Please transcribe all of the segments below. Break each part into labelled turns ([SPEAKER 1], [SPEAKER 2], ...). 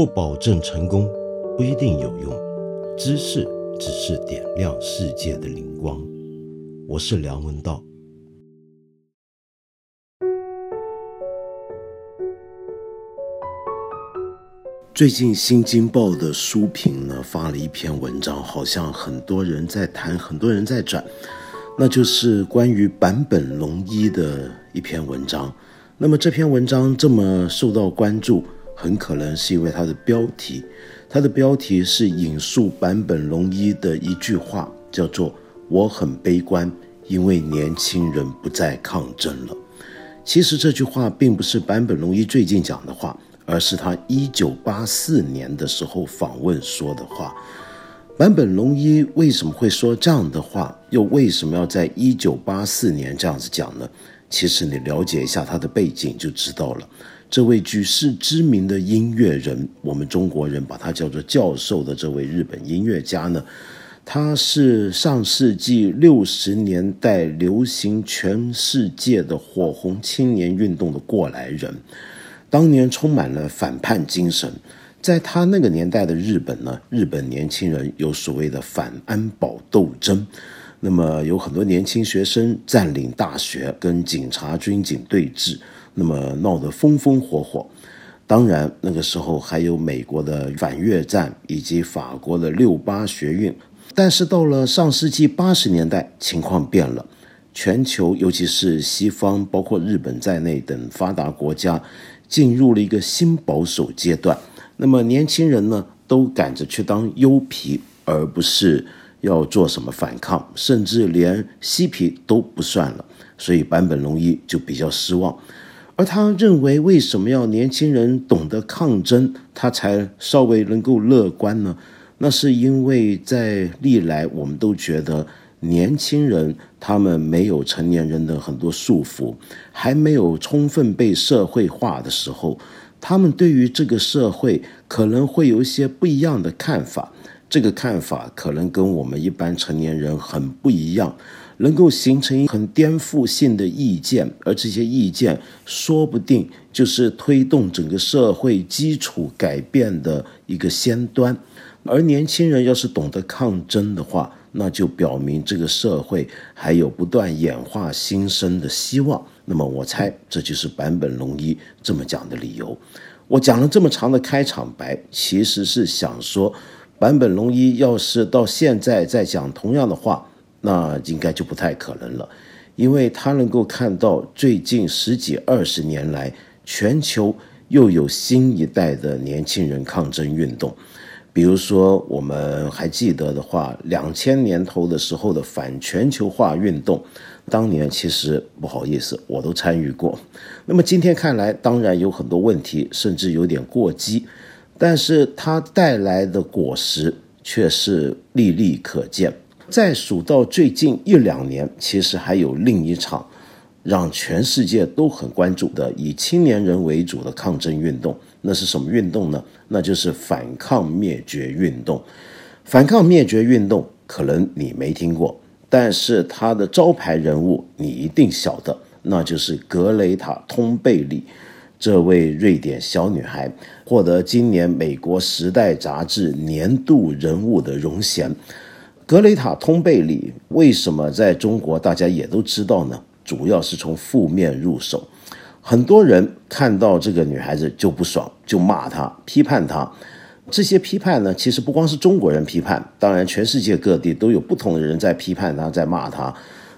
[SPEAKER 1] 不保证成功，不一定有用。知识只是点亮世界的灵光。我是梁文道。最近《新京报》的书评呢发了一篇文章，好像很多人在谈，很多人在转，那就是关于坂本龙一的一篇文章。那么这篇文章这么受到关注，很可能是因为它的标题，它的标题是引述坂本龙一的一句话，叫做“我很悲观，因为年轻人不再抗争了”。其实这句话并不是坂本龙一最近讲的话。而是他一九八四年的时候访问说的话。坂本龙一为什么会说这样的话？又为什么要在一九八四年这样子讲呢？其实你了解一下他的背景就知道了。这位举世知名的音乐人，我们中国人把他叫做教授的这位日本音乐家呢，他是上世纪六十年代流行全世界的火红青年运动的过来人。当年充满了反叛精神，在他那个年代的日本呢，日本年轻人有所谓的反安保斗争，那么有很多年轻学生占领大学，跟警察军警对峙，那么闹得风风火火。当然，那个时候还有美国的反越战以及法国的六八学运。但是到了上世纪八十年代，情况变了，全球尤其是西方，包括日本在内等发达国家。进入了一个新保守阶段，那么年轻人呢都赶着去当优皮，而不是要做什么反抗，甚至连嬉皮都不算了。所以坂本龙一就比较失望，而他认为为什么要年轻人懂得抗争，他才稍微能够乐观呢？那是因为在历来我们都觉得。年轻人他们没有成年人的很多束缚，还没有充分被社会化的时候，他们对于这个社会可能会有一些不一样的看法。这个看法可能跟我们一般成年人很不一样，能够形成很颠覆性的意见，而这些意见说不定就是推动整个社会基础改变的一个先端。而年轻人要是懂得抗争的话，那就表明这个社会还有不断演化新生的希望。那么我猜这就是坂本龙一这么讲的理由。我讲了这么长的开场白，其实是想说，坂本龙一要是到现在再讲同样的话，那应该就不太可能了，因为他能够看到最近十几二十年来，全球又有新一代的年轻人抗争运动。比如说，我们还记得的话，两千年头的时候的反全球化运动，当年其实不好意思，我都参与过。那么今天看来，当然有很多问题，甚至有点过激，但是它带来的果实却是历历可见。再数到最近一两年，其实还有另一场让全世界都很关注的以青年人为主的抗争运动。那是什么运动呢？那就是反抗灭绝运动。反抗灭绝运动可能你没听过，但是它的招牌人物你一定晓得，那就是格雷塔·通贝里这位瑞典小女孩，获得今年美国《时代》杂志年度人物的荣衔。格雷塔·通贝里为什么在中国大家也都知道呢？主要是从负面入手。很多人看到这个女孩子就不爽，就骂她、批判她。这些批判呢，其实不光是中国人批判，当然全世界各地都有不同的人在批判她、在骂她。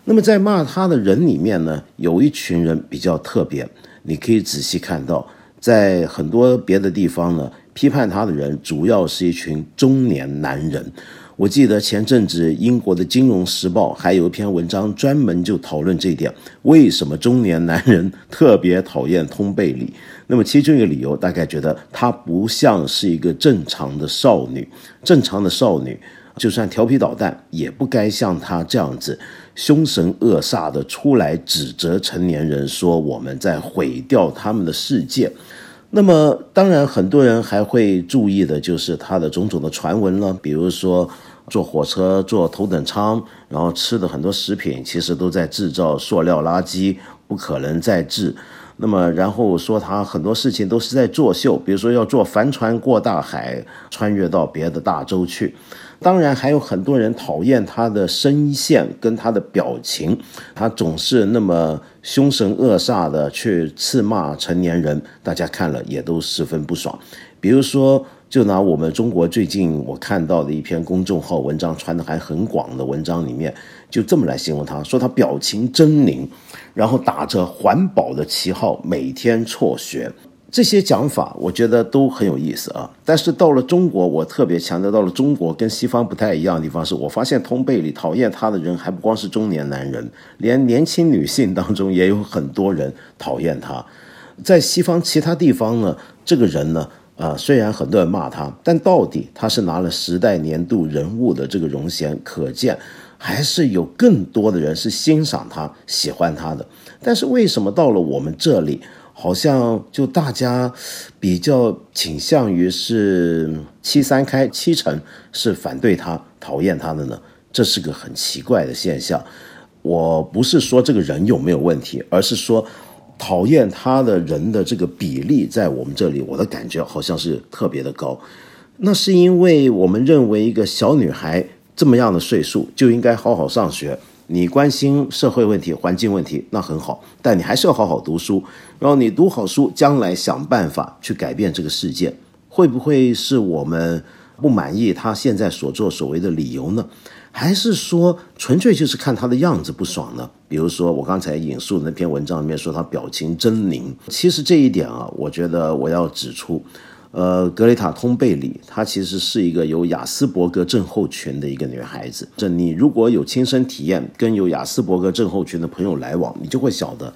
[SPEAKER 1] 那么在骂她的人里面呢，有一群人比较特别，你可以仔细看到，在很多别的地方呢，批判她的人主要是一群中年男人。我记得前阵子英国的《金融时报》还有一篇文章，专门就讨论这一点：为什么中年男人特别讨厌通贝里？那么其中一个理由，大概觉得她不像是一个正常的少女。正常的少女，就算调皮捣蛋，也不该像她这样子凶神恶煞的出来指责成年人，说我们在毁掉他们的世界。那么，当然，很多人还会注意的就是他的种种的传闻了，比如说坐火车、坐头等舱，然后吃的很多食品，其实都在制造塑料垃圾，不可能再制。那么，然后说他很多事情都是在作秀，比如说要坐帆船过大海，穿越到别的大洲去。当然，还有很多人讨厌他的声线跟他的表情，他总是那么凶神恶煞的去斥骂成年人，大家看了也都十分不爽。比如说，就拿我们中国最近我看到的一篇公众号文章传的还很广的文章里面，就这么来形容他，说他表情狰狞。然后打着环保的旗号，每天辍学，这些讲法我觉得都很有意思啊。但是到了中国，我特别强调，到了中国跟西方不太一样的地方是，我发现通贝里讨厌他的人还不光是中年男人，连年轻女性当中也有很多人讨厌他。在西方其他地方呢，这个人呢，啊，虽然很多人骂他，但到底他是拿了时代年度人物的这个荣衔，可见。还是有更多的人是欣赏他、喜欢他的，但是为什么到了我们这里，好像就大家比较倾向于是七三开、七成是反对他、讨厌他的呢？这是个很奇怪的现象。我不是说这个人有没有问题，而是说讨厌他的人的这个比例在我们这里，我的感觉好像是特别的高。那是因为我们认为一个小女孩。这么样的岁数就应该好好上学。你关心社会问题、环境问题，那很好，但你还是要好好读书。然后你读好书，将来想办法去改变这个世界。会不会是我们不满意他现在所作所为的理由呢？还是说纯粹就是看他的样子不爽呢？比如说我刚才引述那篇文章里面说他表情狰狞，其实这一点啊，我觉得我要指出。呃，格雷塔·通贝里，她其实是一个有雅斯伯格症候群的一个女孩子。这你如果有亲身体验，跟有雅斯伯格症候群的朋友来往，你就会晓得，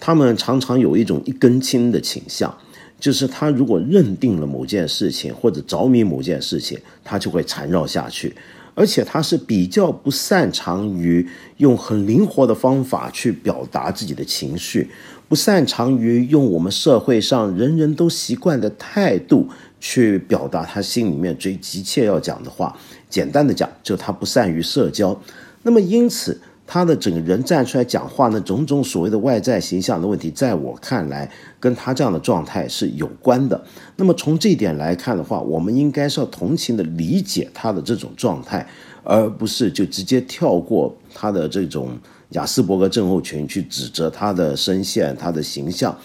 [SPEAKER 1] 他们常常有一种一根筋的倾向，就是他如果认定了某件事情或者着迷某件事情，他就会缠绕下去。而且他是比较不擅长于用很灵活的方法去表达自己的情绪，不擅长于用我们社会上人人都习惯的态度去表达他心里面最急切要讲的话。简单的讲，就他不善于社交。那么因此。他的整个人站出来讲话呢，种种所谓的外在形象的问题，在我看来，跟他这样的状态是有关的。那么从这一点来看的话，我们应该是要同情的理解他的这种状态，而不是就直接跳过他的这种雅斯伯格症候群去指责他的声线、他的形象。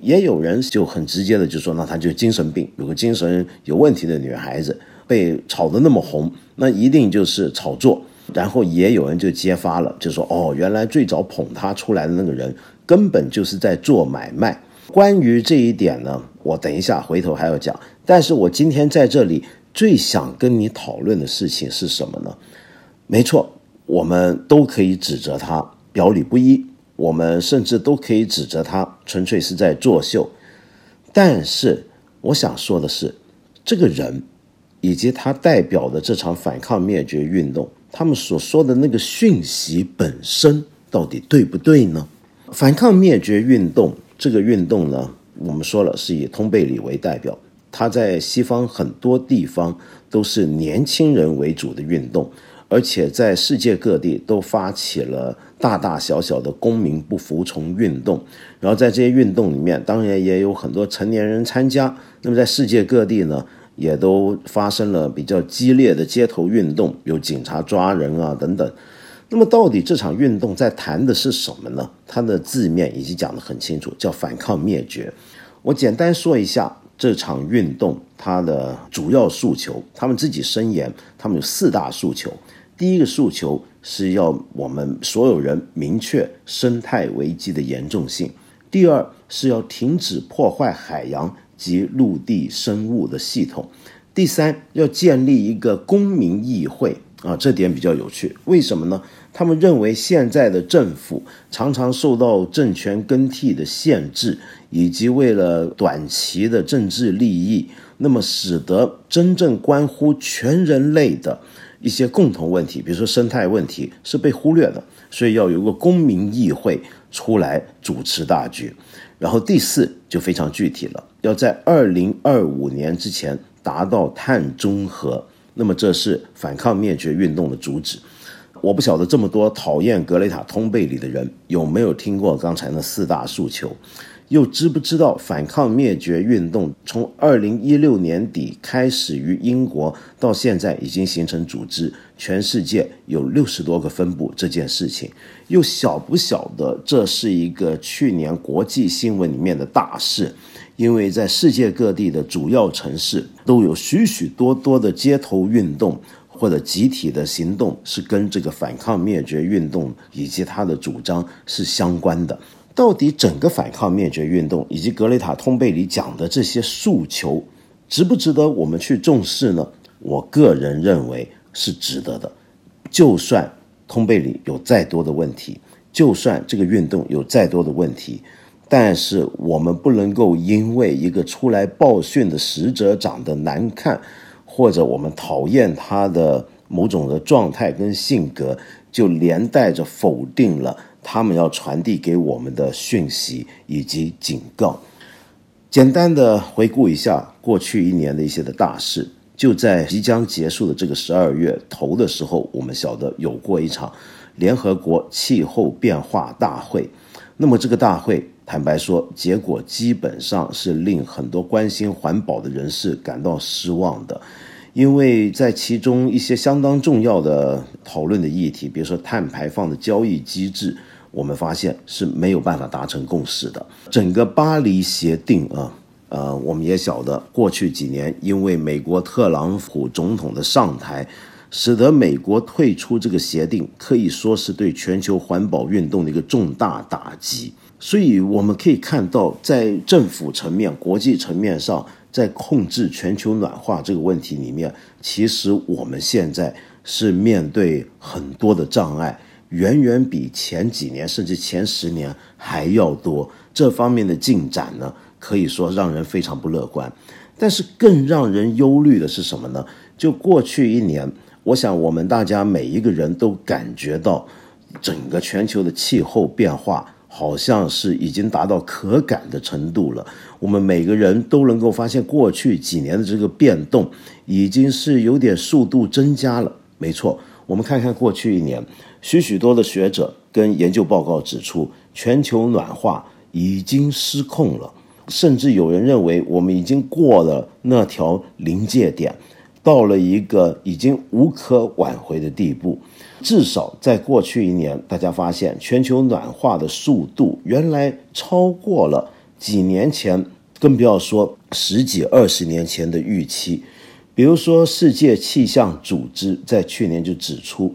[SPEAKER 1] 也有人就很直接的就说，那他就精神病，有个精神有问题的女孩子被炒得那么红，那一定就是炒作。然后也有人就揭发了，就说哦，原来最早捧他出来的那个人根本就是在做买卖。关于这一点呢，我等一下回头还要讲。但是我今天在这里最想跟你讨论的事情是什么呢？没错，我们都可以指责他表里不一，我们甚至都可以指责他纯粹是在作秀。但是我想说的是，这个人以及他代表的这场反抗灭绝运动。他们所说的那个讯息本身到底对不对呢？反抗灭绝运动这个运动呢，我们说了是以通贝里为代表，他在西方很多地方都是年轻人为主的运动，而且在世界各地都发起了大大小小的公民不服从运动，然后在这些运动里面，当然也有很多成年人参加。那么在世界各地呢？也都发生了比较激烈的街头运动，有警察抓人啊等等。那么，到底这场运动在谈的是什么呢？它的字面已经讲得很清楚，叫反抗灭绝。我简单说一下这场运动它的主要诉求。他们自己声言，他们有四大诉求。第一个诉求是要我们所有人明确生态危机的严重性；第二是要停止破坏海洋。及陆地生物的系统。第三，要建立一个公民议会啊，这点比较有趣。为什么呢？他们认为现在的政府常常受到政权更替的限制，以及为了短期的政治利益，那么使得真正关乎全人类的一些共同问题，比如说生态问题，是被忽略的。所以要有一个公民议会出来主持大局。然后第四就非常具体了，要在二零二五年之前达到碳中和。那么这是反抗灭绝运动的主旨。我不晓得这么多讨厌格雷塔通贝里的人有没有听过刚才那四大诉求。又知不知道反抗灭绝运动从二零一六年底开始于英国，到现在已经形成组织，全世界有六十多个分部。这件事情又晓不晓得这是一个去年国际新闻里面的大事？因为在世界各地的主要城市都有许许多多的街头运动或者集体的行动，是跟这个反抗灭绝运动以及它的主张是相关的。到底整个反抗灭绝运动以及格雷塔通贝里讲的这些诉求，值不值得我们去重视呢？我个人认为是值得的。就算通贝里有再多的问题，就算这个运动有再多的问题，但是我们不能够因为一个出来报讯的使者长得难看，或者我们讨厌他的某种的状态跟性格，就连带着否定了。他们要传递给我们的讯息以及警告。简单的回顾一下过去一年的一些的大事，就在即将结束的这个十二月头的时候，我们晓得有过一场联合国气候变化大会。那么这个大会，坦白说，结果基本上是令很多关心环保的人士感到失望的。因为在其中一些相当重要的讨论的议题，比如说碳排放的交易机制，我们发现是没有办法达成共识的。整个巴黎协定啊，呃，我们也晓得，过去几年因为美国特朗普总统的上台，使得美国退出这个协定，可以说是对全球环保运动的一个重大打击。所以我们可以看到，在政府层面、国际层面上。在控制全球暖化这个问题里面，其实我们现在是面对很多的障碍，远远比前几年甚至前十年还要多。这方面的进展呢，可以说让人非常不乐观。但是更让人忧虑的是什么呢？就过去一年，我想我们大家每一个人都感觉到，整个全球的气候变化。好像是已经达到可感的程度了。我们每个人都能够发现，过去几年的这个变动已经是有点速度增加了。没错，我们看看过去一年，许许多的学者跟研究报告指出，全球暖化已经失控了，甚至有人认为我们已经过了那条临界点。到了一个已经无可挽回的地步，至少在过去一年，大家发现全球暖化的速度原来超过了几年前，更不要说十几二十年前的预期。比如说，世界气象组织在去年就指出，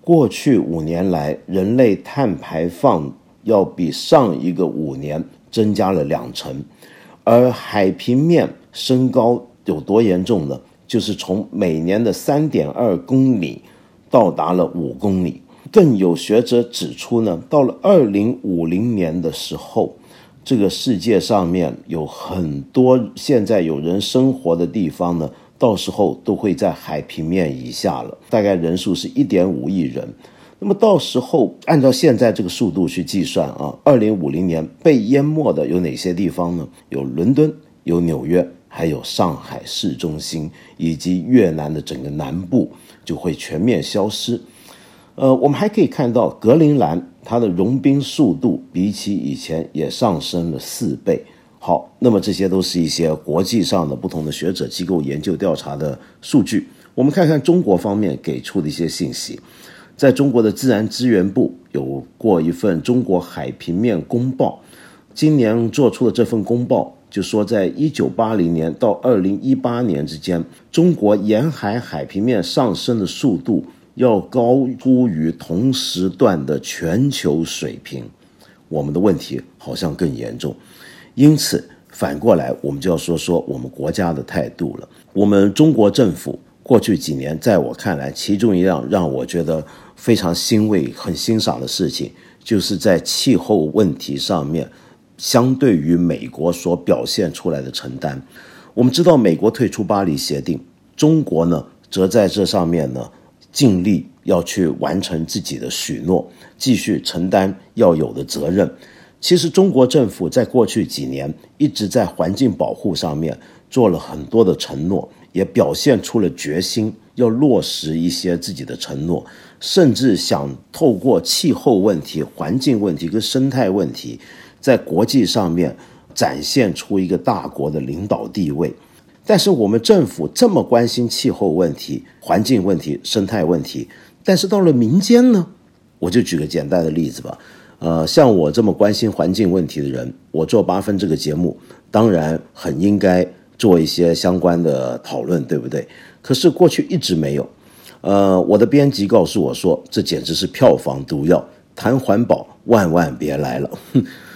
[SPEAKER 1] 过去五年来，人类碳排放要比上一个五年增加了两成，而海平面升高有多严重呢？就是从每年的三点二公里到达了五公里，更有学者指出呢，到了二零五零年的时候，这个世界上面有很多现在有人生活的地方呢，到时候都会在海平面以下了，大概人数是一点五亿人。那么到时候按照现在这个速度去计算啊，二零五零年被淹没的有哪些地方呢？有伦敦，有纽约。还有上海市中心以及越南的整个南部就会全面消失。呃，我们还可以看到格陵兰它的融冰速度比起以前也上升了四倍。好，那么这些都是一些国际上的不同的学者机构研究调查的数据。我们看看中国方面给出的一些信息，在中国的自然资源部有过一份中国海平面公报，今年做出的这份公报。就说，在一九八零年到二零一八年之间，中国沿海海平面上升的速度要高出于同时段的全球水平。我们的问题好像更严重，因此反过来，我们就要说说我们国家的态度了。我们中国政府过去几年，在我看来，其中一样让我觉得非常欣慰、很欣赏的事情，就是在气候问题上面。相对于美国所表现出来的承担，我们知道美国退出巴黎协定，中国呢则在这上面呢尽力要去完成自己的许诺，继续承担要有的责任。其实中国政府在过去几年一直在环境保护上面做了很多的承诺，也表现出了决心，要落实一些自己的承诺，甚至想透过气候问题、环境问题跟生态问题，在国际上面展现出一个大国的领导地位。但是我们政府这么关心气候问题、环境问题、生态问题，但是到了民间呢？我就举个简单的例子吧。呃，像我这么关心环境问题的人，我做八分这个节目，当然很应该做一些相关的讨论，对不对？可是过去一直没有。呃，我的编辑告诉我说，这简直是票房毒药，谈环保万万别来了。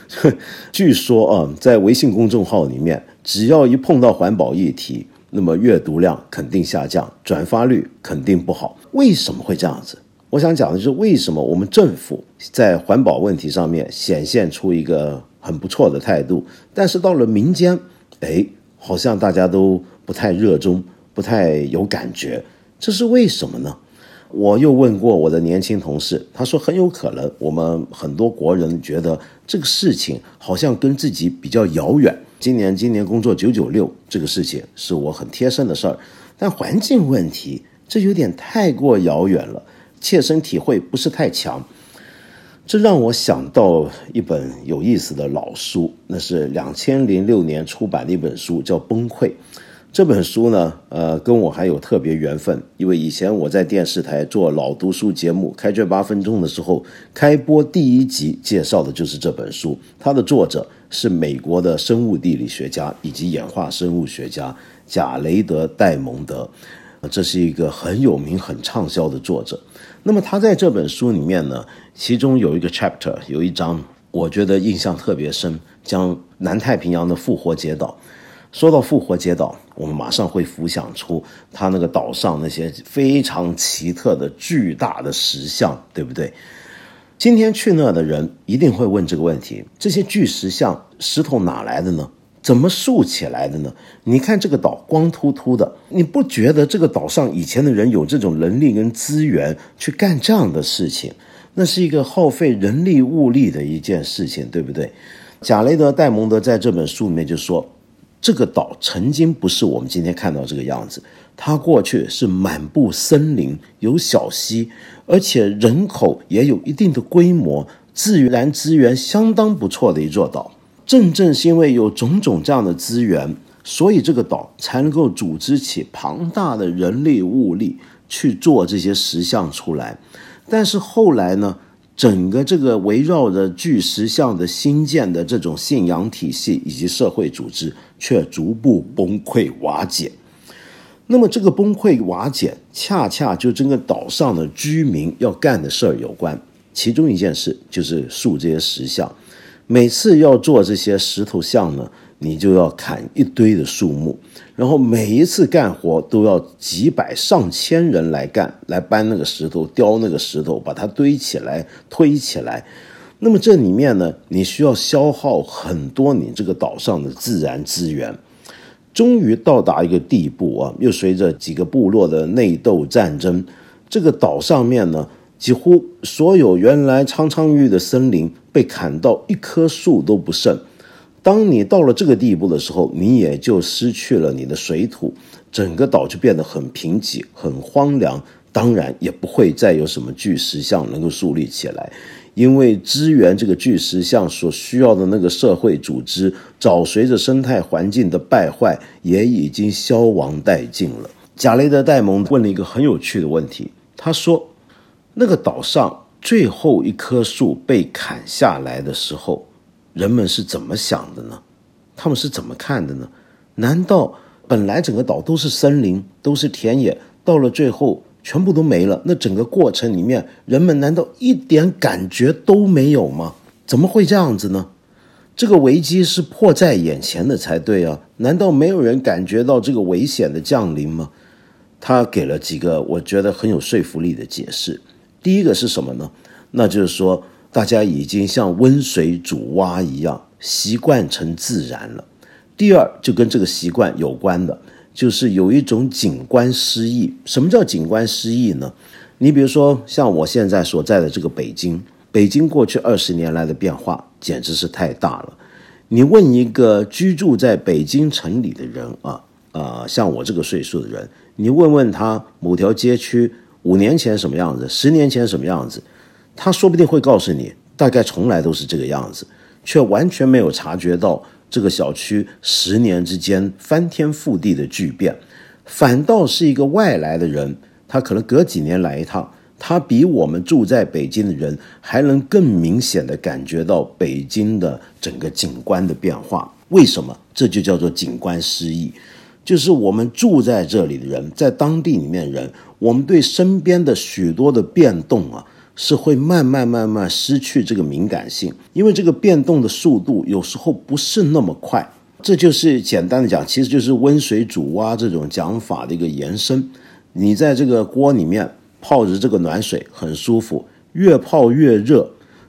[SPEAKER 1] 据说啊，在微信公众号里面。只要一碰到环保议题，那么阅读量肯定下降，转发率肯定不好。为什么会这样子？我想讲的就是为什么我们政府在环保问题上面显现出一个很不错的态度，但是到了民间，哎，好像大家都不太热衷，不太有感觉，这是为什么呢？我又问过我的年轻同事，他说很有可能我们很多国人觉得这个事情好像跟自己比较遥远。今年今年工作九九六这个事情是我很贴身的事儿，但环境问题这有点太过遥远了，切身体会不是太强。这让我想到一本有意思的老书，那是两千零六年出版的一本书，叫《崩溃》。这本书呢，呃，跟我还有特别缘分，因为以前我在电视台做老读书节目《开卷八分钟》的时候，开播第一集介绍的就是这本书，它的作者。是美国的生物地理学家以及演化生物学家贾雷德·戴蒙德，这是一个很有名、很畅销的作者。那么他在这本书里面呢，其中有一个 chapter，有一章，我觉得印象特别深，讲南太平洋的复活节岛。说到复活节岛，我们马上会浮想出他那个岛上那些非常奇特的巨大的石像，对不对？今天去那的人一定会问这个问题：这些巨石像石头哪来的呢？怎么竖起来的呢？你看这个岛光秃秃的，你不觉得这个岛上以前的人有这种能力跟资源去干这样的事情？那是一个耗费人力物力的一件事情，对不对？贾雷德·戴蒙德在这本书里面就说，这个岛曾经不是我们今天看到这个样子。它过去是满布森林，有小溪，而且人口也有一定的规模，自然资源相当不错的一座岛。正正是因为有种种这样的资源，所以这个岛才能够组织起庞大的人力物力去做这些石像出来。但是后来呢，整个这个围绕着巨石像的新建的这种信仰体系以及社会组织，却逐步崩溃瓦解。那么这个崩溃瓦解，恰恰就跟岛上的居民要干的事儿有关。其中一件事就是塑这些石像。每次要做这些石头像呢，你就要砍一堆的树木，然后每一次干活都要几百上千人来干，来搬那个石头、雕那个石头，把它堆起来、推起来。那么这里面呢，你需要消耗很多你这个岛上的自然资源。终于到达一个地步啊！又随着几个部落的内斗战争，这个岛上面呢，几乎所有原来苍苍郁郁的森林被砍到一棵树都不剩。当你到了这个地步的时候，你也就失去了你的水土，整个岛就变得很贫瘠、很荒凉。当然，也不会再有什么巨石像能够树立起来。因为支援这个巨石像所需要的那个社会组织，早随着生态环境的败坏，也已经消亡殆尽了。贾雷德·戴蒙问了一个很有趣的问题，他说：“那个岛上最后一棵树被砍下来的时候，人们是怎么想的呢？他们是怎么看的呢？难道本来整个岛都是森林，都是田野，到了最后？”全部都没了，那整个过程里面，人们难道一点感觉都没有吗？怎么会这样子呢？这个危机是迫在眼前的才对啊！难道没有人感觉到这个危险的降临吗？他给了几个我觉得很有说服力的解释。第一个是什么呢？那就是说，大家已经像温水煮蛙一样习惯成自然了。第二，就跟这个习惯有关的。就是有一种景观失忆。什么叫景观失忆呢？你比如说，像我现在所在的这个北京，北京过去二十年来的变化简直是太大了。你问一个居住在北京城里的人啊，呃，像我这个岁数的人，你问问他某条街区五年前什么样子，十年前什么样子，他说不定会告诉你，大概从来都是这个样子，却完全没有察觉到这个小区十年之间翻天覆地的巨变，反倒是一个外来的人，他可能隔几年来一趟。他比我们住在北京的人还能更明显的感觉到北京的整个景观的变化。为什么？这就叫做景观失忆。就是我们住在这里的人，在当地里面人，我们对身边的许多的变动啊，是会慢慢慢慢失去这个敏感性，因为这个变动的速度有时候不是那么快。这就是简单的讲，其实就是温水煮蛙这种讲法的一个延伸。你在这个锅里面。泡着这个暖水很舒服，越泡越热，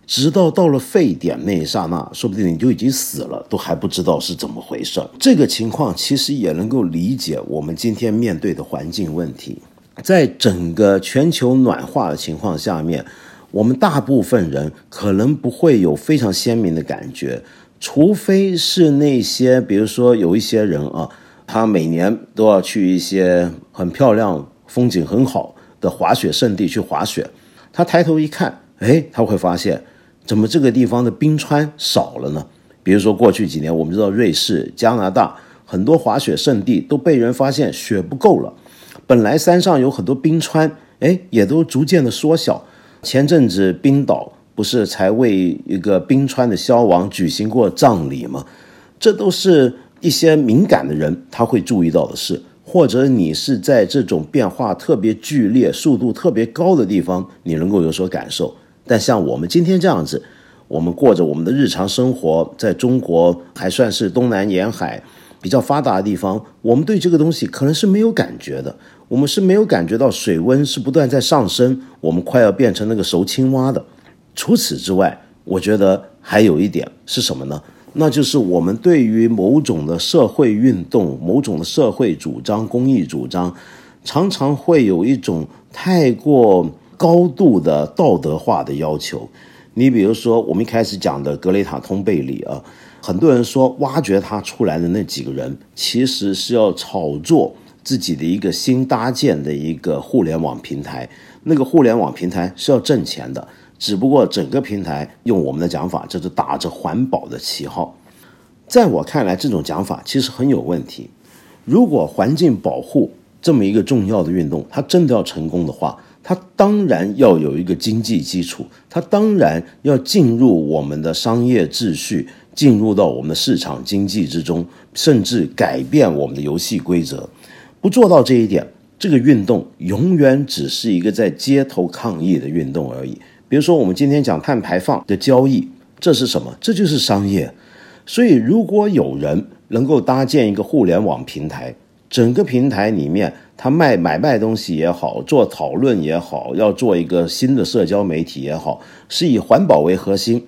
[SPEAKER 1] 直到到了沸点那一刹那，说不定你就已经死了，都还不知道是怎么回事。这个情况其实也能够理解我们今天面对的环境问题。在整个全球暖化的情况下面，我们大部分人可能不会有非常鲜明的感觉，除非是那些，比如说有一些人啊，他每年都要去一些很漂亮、风景很好。的滑雪圣地去滑雪，他抬头一看，哎，他会发现，怎么这个地方的冰川少了呢？比如说过去几年，我们知道瑞士、加拿大很多滑雪圣地都被人发现雪不够了，本来山上有很多冰川，哎，也都逐渐的缩小。前阵子冰岛不是才为一个冰川的消亡举行过葬礼吗？这都是一些敏感的人他会注意到的事。或者你是在这种变化特别剧烈、速度特别高的地方，你能够有所感受。但像我们今天这样子，我们过着我们的日常生活，在中国还算是东南沿海比较发达的地方，我们对这个东西可能是没有感觉的。我们是没有感觉到水温是不断在上升，我们快要变成那个熟青蛙的。除此之外，我觉得还有一点是什么呢？那就是我们对于某种的社会运动、某种的社会主张、公益主张，常常会有一种太过高度的道德化的要求。你比如说，我们一开始讲的格雷塔通贝里啊，很多人说挖掘他出来的那几个人，其实是要炒作自己的一个新搭建的一个互联网平台，那个互联网平台是要挣钱的。只不过整个平台用我们的讲法，就是打着环保的旗号。在我看来，这种讲法其实很有问题。如果环境保护这么一个重要的运动，它真的要成功的话，它当然要有一个经济基础，它当然要进入我们的商业秩序，进入到我们的市场经济之中，甚至改变我们的游戏规则。不做到这一点，这个运动永远只是一个在街头抗议的运动而已。比如说，我们今天讲碳排放的交易，这是什么？这就是商业。所以，如果有人能够搭建一个互联网平台，整个平台里面他卖买卖东西也好，做讨论也好，要做一个新的社交媒体也好，是以环保为核心，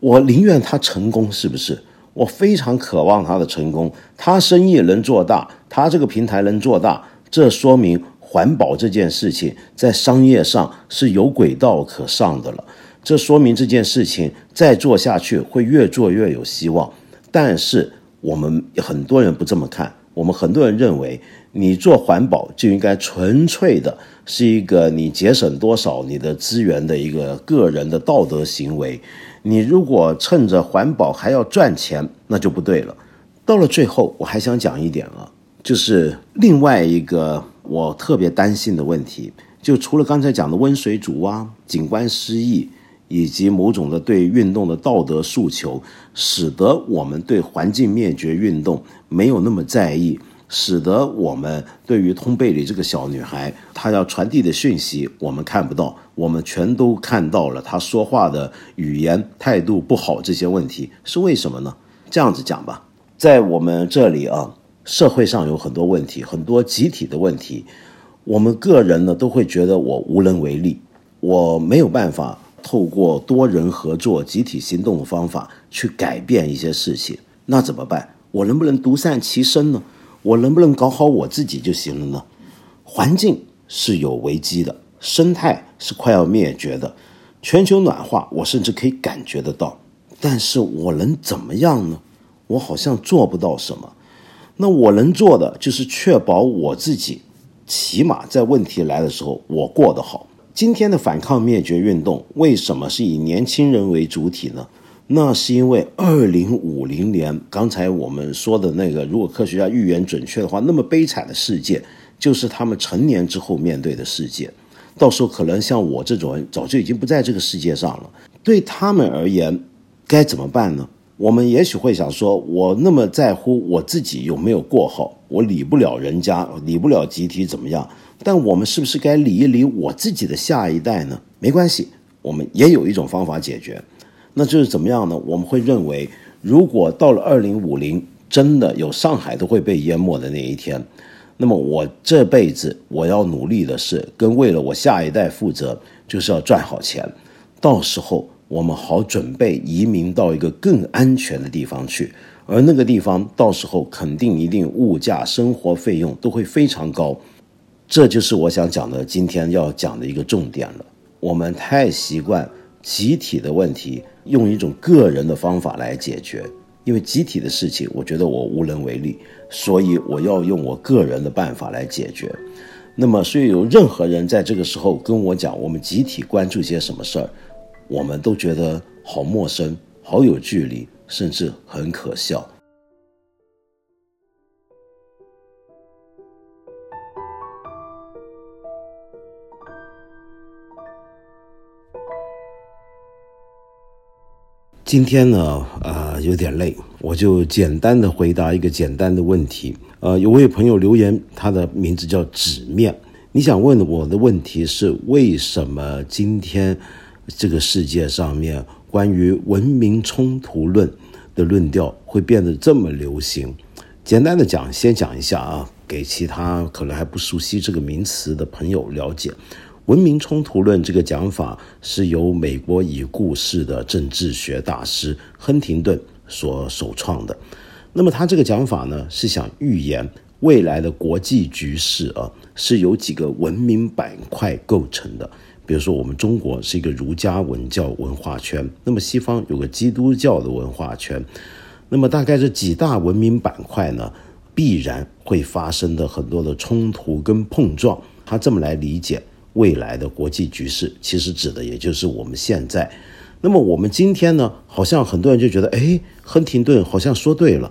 [SPEAKER 1] 我宁愿他成功，是不是？我非常渴望他的成功，他生意能做大，他这个平台能做大，这说明。环保这件事情在商业上是有轨道可上的了，这说明这件事情再做下去会越做越有希望。但是我们很多人不这么看，我们很多人认为你做环保就应该纯粹的是一个你节省多少你的资源的一个个人的道德行为。你如果趁着环保还要赚钱，那就不对了。到了最后，我还想讲一点啊，就是另外一个。我特别担心的问题，就除了刚才讲的温水煮蛙、景观失意，以及某种的对运动的道德诉求，使得我们对环境灭绝运动没有那么在意，使得我们对于通贝里这个小女孩她要传递的讯息，我们看不到，我们全都看到了她说话的语言态度不好这些问题是为什么呢？这样子讲吧，在我们这里啊。社会上有很多问题，很多集体的问题，我们个人呢都会觉得我无能为力，我没有办法透过多人合作、集体行动的方法去改变一些事情，那怎么办？我能不能独善其身呢？我能不能搞好我自己就行了呢？环境是有危机的，生态是快要灭绝的，全球暖化我甚至可以感觉得到，但是我能怎么样呢？我好像做不到什么。那我能做的就是确保我自己，起码在问题来的时候我过得好。今天的反抗灭绝运动为什么是以年轻人为主体呢？那是因为二零五零年，刚才我们说的那个，如果科学家预言准确的话，那么悲惨的世界就是他们成年之后面对的世界。到时候可能像我这种人早就已经不在这个世界上了。对他们而言，该怎么办呢？我们也许会想说，我那么在乎我自己有没有过好，我理不了人家，理不了集体怎么样？但我们是不是该理一理我自己的下一代呢？没关系，我们也有一种方法解决，那就是怎么样呢？我们会认为，如果到了二零五零，真的有上海都会被淹没的那一天，那么我这辈子我要努力的是，跟为了我下一代负责，就是要赚好钱，到时候我们好准备移民到一个更安全的地方去，而那个地方到时候肯定一定物价、生活费用都会非常高。这就是我想讲的，今天要讲的一个重点了。我们太习惯集体的问题用一种个人的方法来解决，因为集体的事情，我觉得我无能为力，所以我要用我个人的办法来解决。那么，所以有任何人在这个时候跟我讲我们集体关注些什么事儿，我们都觉得好陌生、好有距离，甚至很可笑。今天呢，呃，有点累，我就简单的回答一个简单的问题。呃，有位朋友留言，他的名字叫纸面，你想问我的问题是为什么今天这个世界上面关于文明冲突论的论调会变得这么流行？简单的讲，先讲一下啊，给其他可能还不熟悉这个名词的朋友了解。文明冲突论这个讲法是由美国已故世的政治学大师亨廷顿所首创的。那么他这个讲法呢，是想预言未来的国际局势啊，是由几个文明板块构成的。比如说，我们中国是一个儒家文教文化圈，那么西方有个基督教的文化圈，那么大概这几大文明板块呢，必然会发生的很多的冲突跟碰撞。他这么来理解。未来的国际局势，其实指的也就是我们现在。那么我们今天呢，好像很多人就觉得，哎，亨廷顿好像说对了。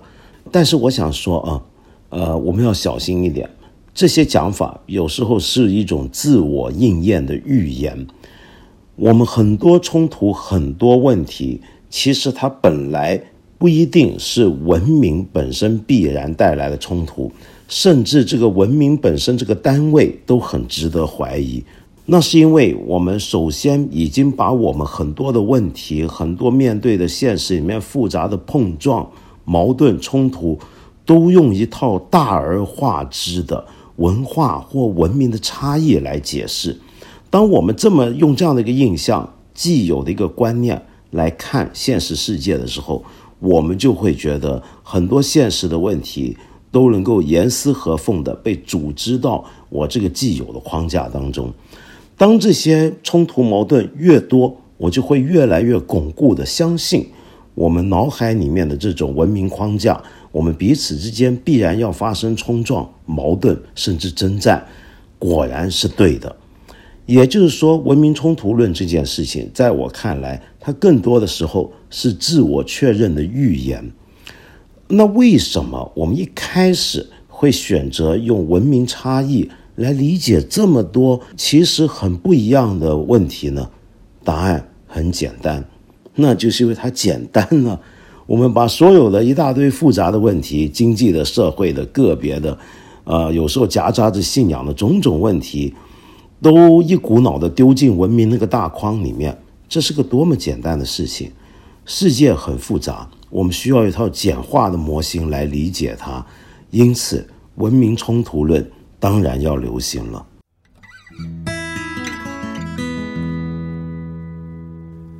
[SPEAKER 1] 但是我想说啊，呃，我们要小心一点，这些讲法有时候是一种自我应验的预言。我们很多冲突、很多问题，其实它本来不一定是文明本身必然带来的冲突。甚至这个文明本身这个单位都很值得怀疑，那是因为我们首先已经把我们很多的问题、很多面对的现实里面复杂的碰撞、矛盾冲突，都用一套大而化之的文化或文明的差异来解释。当我们这么用这样的一个印象、既有的一个观念来看现实世界的时候，我们就会觉得很多现实的问题。都能够严丝合缝的被组织到我这个既有的框架当中。当这些冲突矛盾越多，我就会越来越巩固的相信，我们脑海里面的这种文明框架，我们彼此之间必然要发生冲撞、矛盾，甚至征战，果然是对的。也就是说，文明冲突论这件事情，在我看来，它更多的时候是自我确认的预言。那为什么我们一开始会选择用文明差异来理解这么多其实很不一样的问题呢？答案很简单，那就是因为它简单了。我们把所有的一大堆复杂的问题，经济的、社会的、个别的，呃，有时候夹杂着信仰的种种问题，都一股脑的丢进文明那个大框里面，这是个多么简单的事情。世界很复杂。我们需要一套简化的模型来理解它，因此文明冲突论当然要流行了。